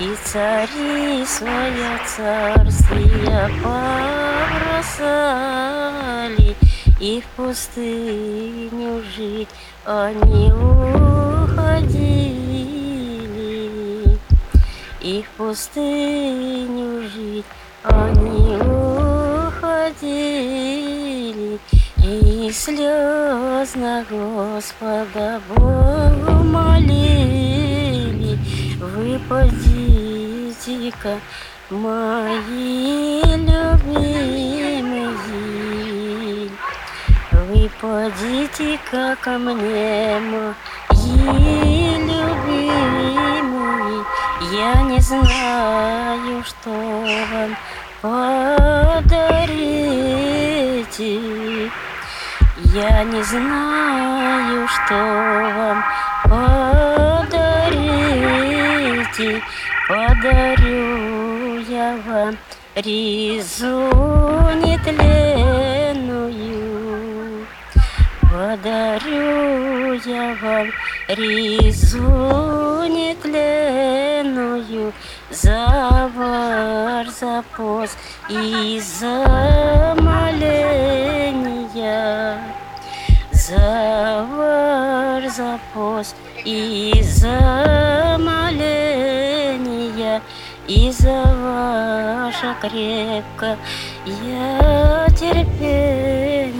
И цари свое царствие побросали, И в пустыню жить они уходили, И в пустыню жить они уходили, И слезно Господа Богу молили, Выпадите-ка, мои любимые, Выпадите-ка ко мне, мои любимые, Я не знаю, что вам подарите. Я не знаю, что вам подарите. Подарю я вам ризу нетленную. Подарю я вам ризу нетленную за пост и за моления. За вар, за пост и за моления. И за ваше крепкое терпение. Akibolo,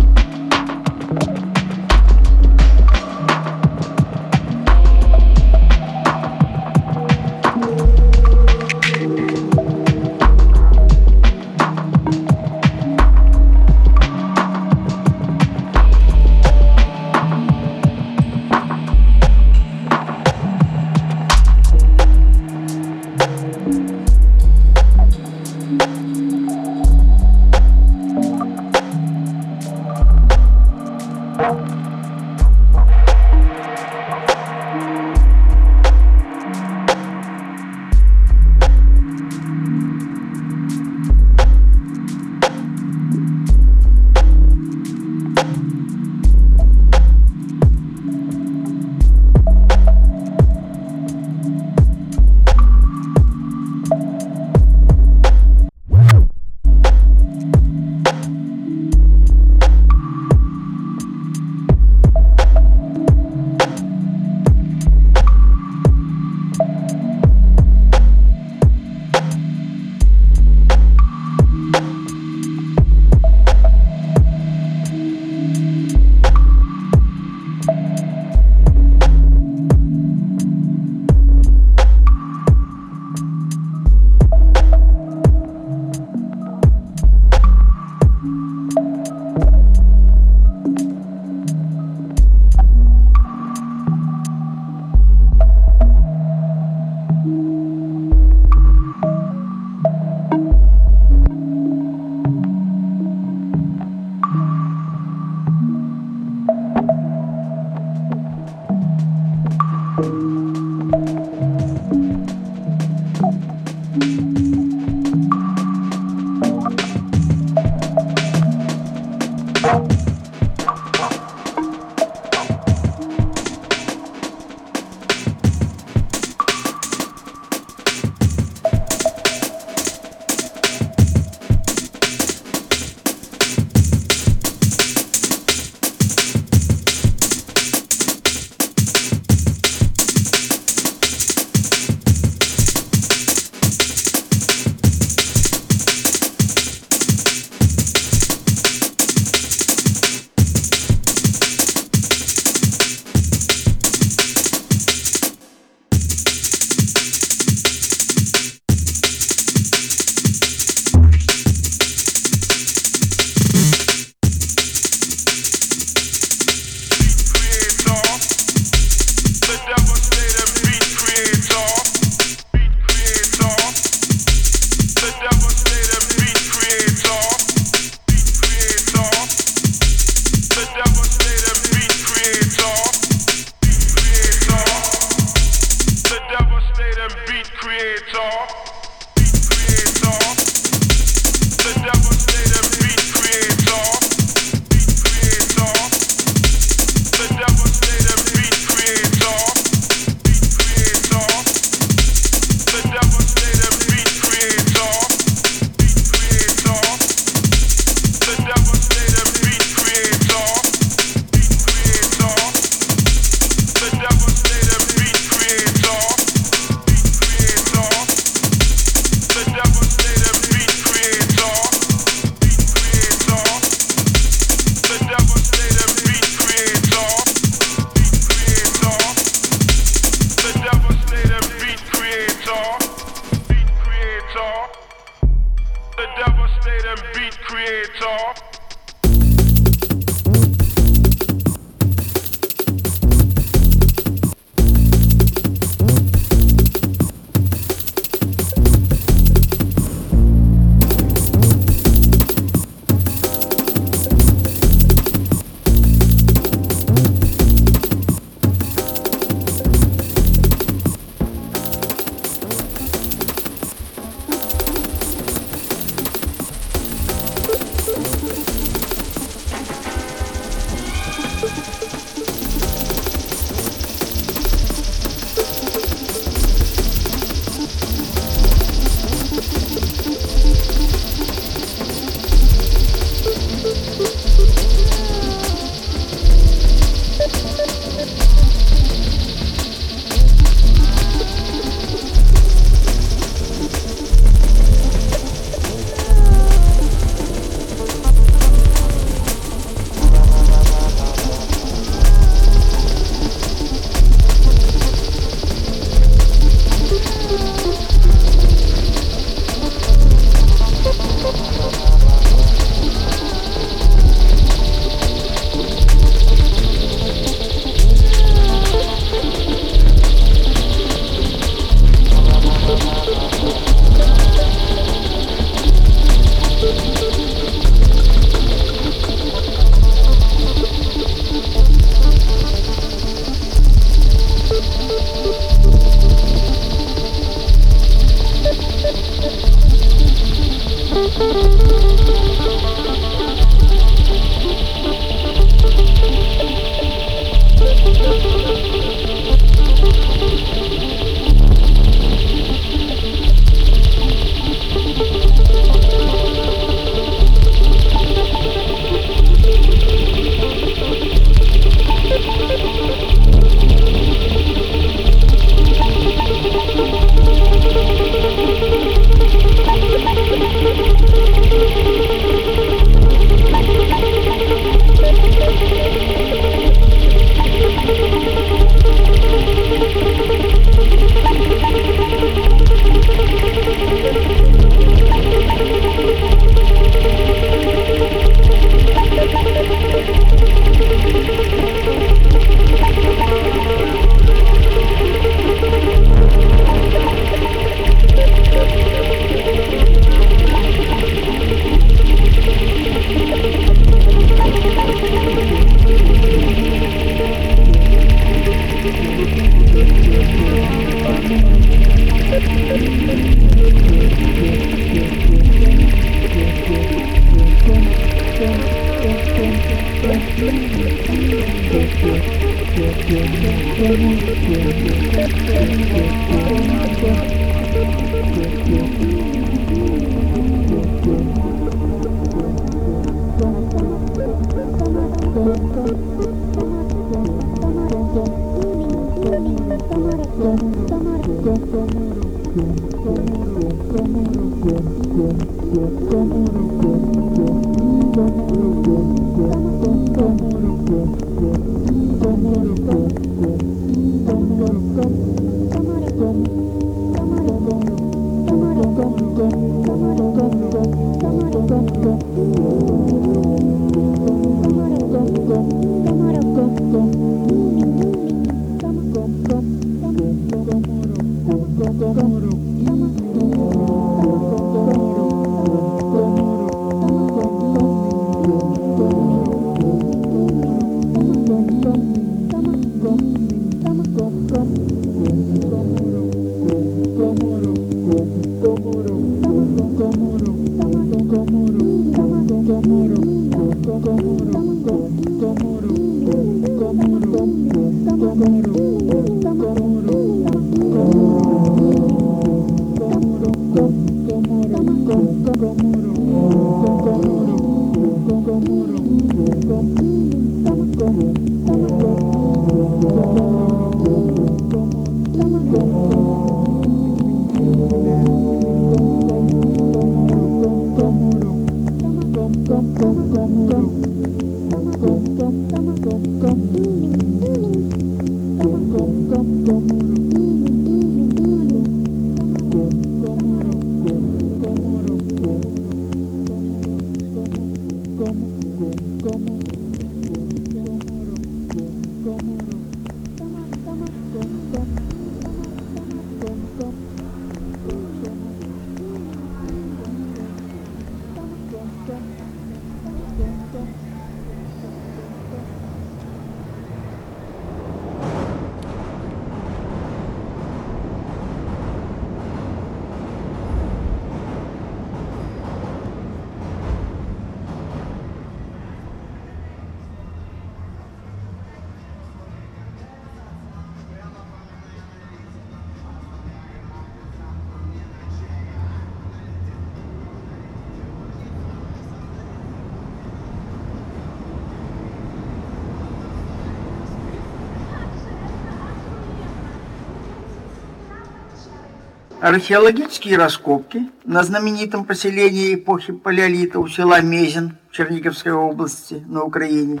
Археологические раскопки на знаменитом поселении эпохи Палеолита у села Мезин Черниговской области на Украине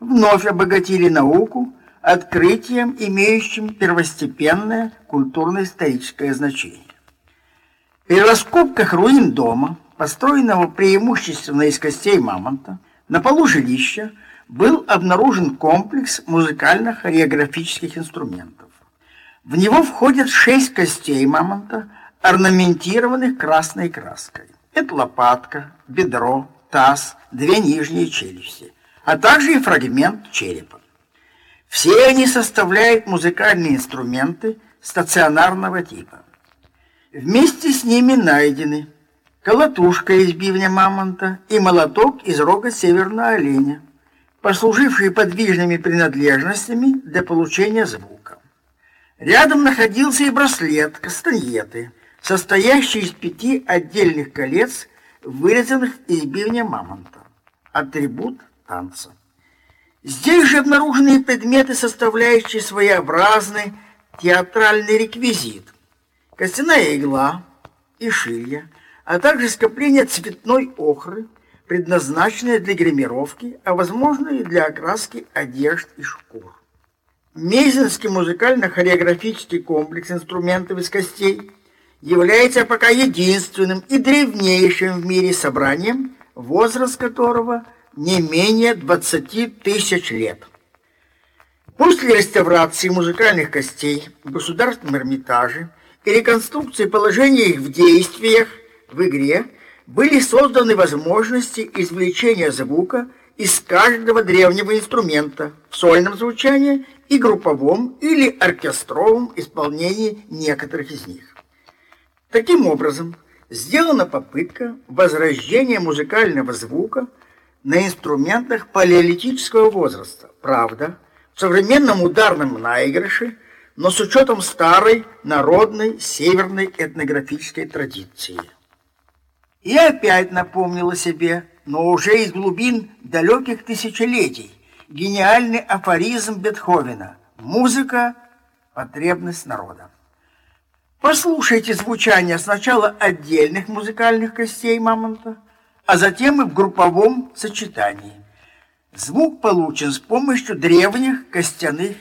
вновь обогатили науку открытием, имеющим первостепенное культурно-историческое значение. При раскопках руин дома, построенного преимущественно из костей мамонта, на полу жилища был обнаружен комплекс музыкально-хореографических инструментов. В него входят шесть костей мамонта, орнаментированных красной краской. Это лопатка, бедро, таз, две нижние челюсти, а также и фрагмент черепа. Все они составляют музыкальные инструменты стационарного типа. Вместе с ними найдены колотушка из бивня мамонта и молоток из рога северного оленя, послужившие подвижными принадлежностями для получения звука. Рядом находился и браслет кастаньеты, состоящий из пяти отдельных колец, вырезанных из бивня мамонта. Атрибут танца. Здесь же обнаружены предметы, составляющие своеобразный театральный реквизит. Костяная игла и шилья, а также скопление цветной охры, предназначенное для гримировки, а возможно и для окраски одежд и шкур. Мезенский музыкально-хореографический комплекс инструментов из костей является пока единственным и древнейшим в мире собранием, возраст которого не менее 20 тысяч лет. После реставрации музыкальных костей в Государственном Эрмитаже и реконструкции положения их в действиях в игре были созданы возможности извлечения звука из каждого древнего инструмента в сольном звучании и групповом или оркестровом исполнении некоторых из них. Таким образом, сделана попытка возрождения музыкального звука на инструментах палеолитического возраста. Правда, в современном ударном наигрыше, но с учетом старой народной северной этнографической традиции. И опять напомнила себе, но уже из глубин далеких тысячелетий, гениальный афоризм Бетховена «Музыка – потребность народа». Послушайте звучание сначала отдельных музыкальных костей мамонта, а затем и в групповом сочетании. Звук получен с помощью древних костяных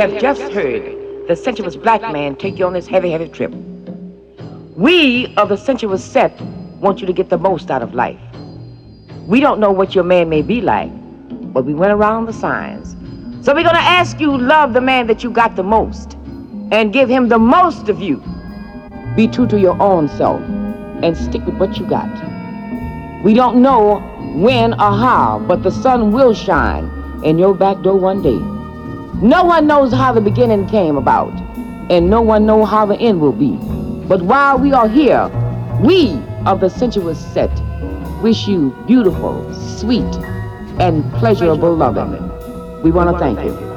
have just heard the sensuous black man take you on this heavy, heavy trip. We of the sensuous set want you to get the most out of life. We don't know what your man may be like, but we went around the signs. So we're gonna ask you love the man that you got the most and give him the most of you. Be true to your own self and stick with what you got. We don't know when or how, but the sun will shine in your back door one day. No one knows how the beginning came about, and no one knows how the end will be. But while we are here, we of the sensuous set wish you beautiful, sweet, and pleasurable loving. We want to thank you.